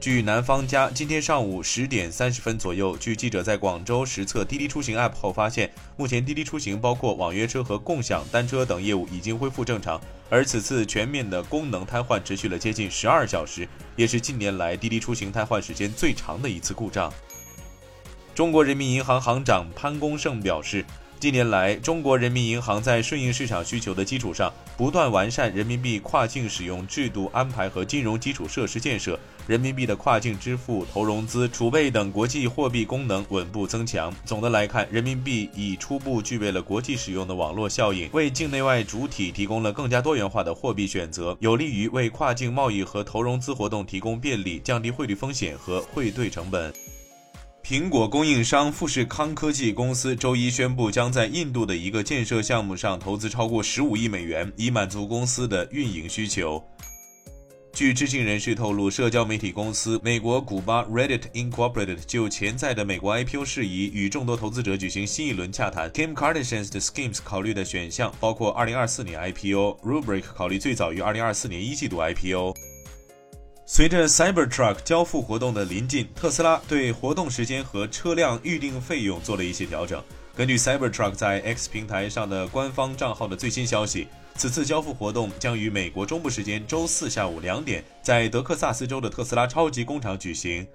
据南方家今天上午十点三十分左右，据记者在广州实测滴滴出行 App 后发现，目前滴滴出行包括网约车和共享单车等业务已经恢复正常，而此次全面的功能瘫痪持续了接近十二小时，也是近年来滴滴出行瘫痪时间最长的一次故障。中国人民银行行长潘功胜表示。近年来，中国人民银行在顺应市场需求的基础上，不断完善人民币跨境使用制度安排和金融基础设施建设，人民币的跨境支付、投融资、储备等国际货币功能稳步增强。总的来看，人民币已初步具备了国际使用的网络效应，为境内外主体提供了更加多元化的货币选择，有利于为跨境贸易和投融资活动提供便利，降低汇率风险和汇兑成本。苹果供应商富士康科技公司周一宣布，将在印度的一个建设项目上投资超过十五亿美元，以满足公司的运营需求。据知情人士透露，社交媒体公司美国古巴 Reddit Incorporated 就潜在的美国 IPO 事宜与众多投资者举行新一轮洽谈。Kim Kardashian's Schemes 考虑的选项包括2024年 IPO，Rubrik 考虑最早于2024年一季度 IPO。随着 Cybertruck 交付活动的临近，特斯拉对活动时间和车辆预定费用做了一些调整。根据 Cybertruck 在 X 平台上的官方账号的最新消息，此次交付活动将于美国中部时间周四下午两点，在德克萨斯州的特斯拉超级工厂举行。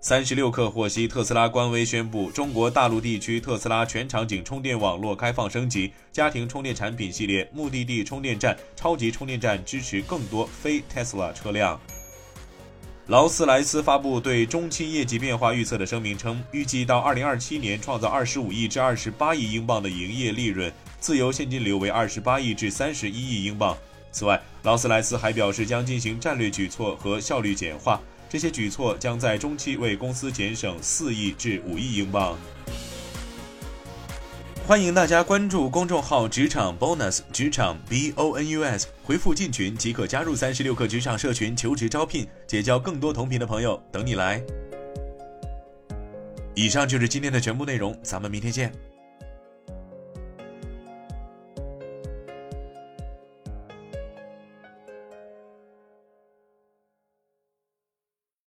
三十六氪获悉，特斯拉官微宣布，中国大陆地区特斯拉全场景充电网络开放升级，家庭充电产品系列、目的地充电站、超级充电站支持更多非 Tesla 车辆。劳斯莱斯发布对中期业绩变化预测的声明称，预计到二零二七年创造二十五亿至二十八亿英镑的营业利润，自由现金流为二十八亿至三十一亿英镑。此外，劳斯莱斯还表示将进行战略举措和效率简化。这些举措将在中期为公司节省四亿至五亿英镑。欢迎大家关注公众号“职场 bonus”，职场 b o n u s，回复进群即可加入三十六课职场社群，求职招聘，结交更多同频的朋友，等你来。以上就是今天的全部内容，咱们明天见。